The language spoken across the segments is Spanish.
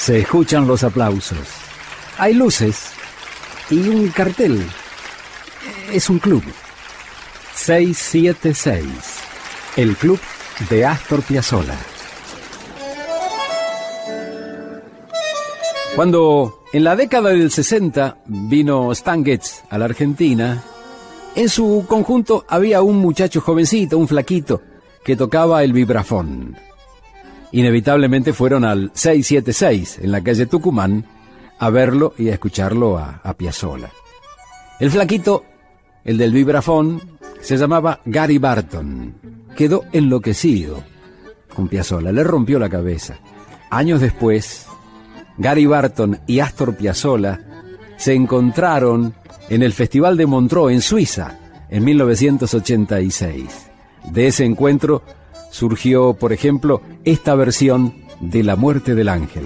Se escuchan los aplausos. Hay luces y un cartel. Es un club. 676. El club de Astor Piazzolla. Cuando en la década del 60 vino Stan Getz a la Argentina, en su conjunto había un muchacho jovencito, un flaquito, que tocaba el vibrafón. Inevitablemente fueron al 676 en la calle Tucumán a verlo y a escucharlo a, a Piazzolla. El flaquito, el del vibrafón, se llamaba Gary Barton. Quedó enloquecido con Piazzolla, le rompió la cabeza. Años después, Gary Barton y Astor Piazzolla se encontraron en el Festival de Montreux en Suiza en 1986. De ese encuentro surgió, por ejemplo, esta versión de La muerte del ángel.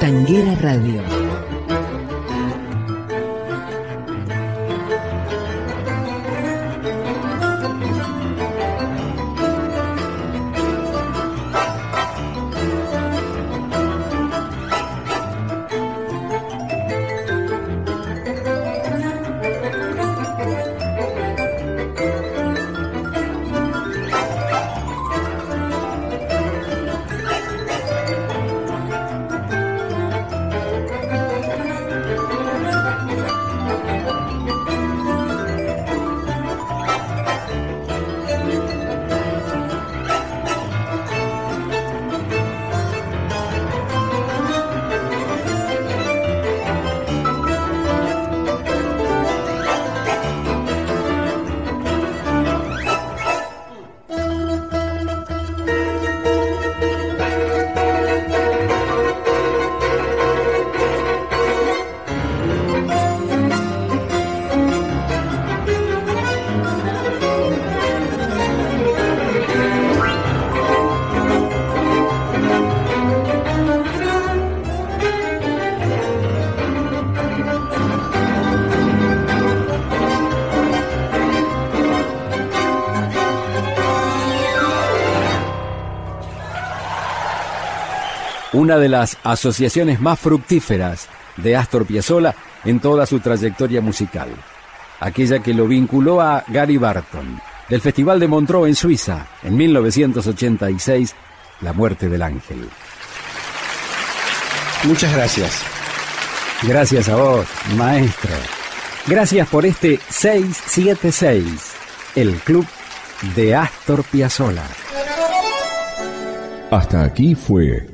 Tanguera Radio una de las asociaciones más fructíferas de Astor Piazzolla en toda su trayectoria musical, aquella que lo vinculó a Gary Barton, del Festival de Montreux en Suiza, en 1986, La muerte del ángel. Muchas gracias. Gracias a vos, maestro. Gracias por este 676, el club de Astor Piazzolla. Hasta aquí fue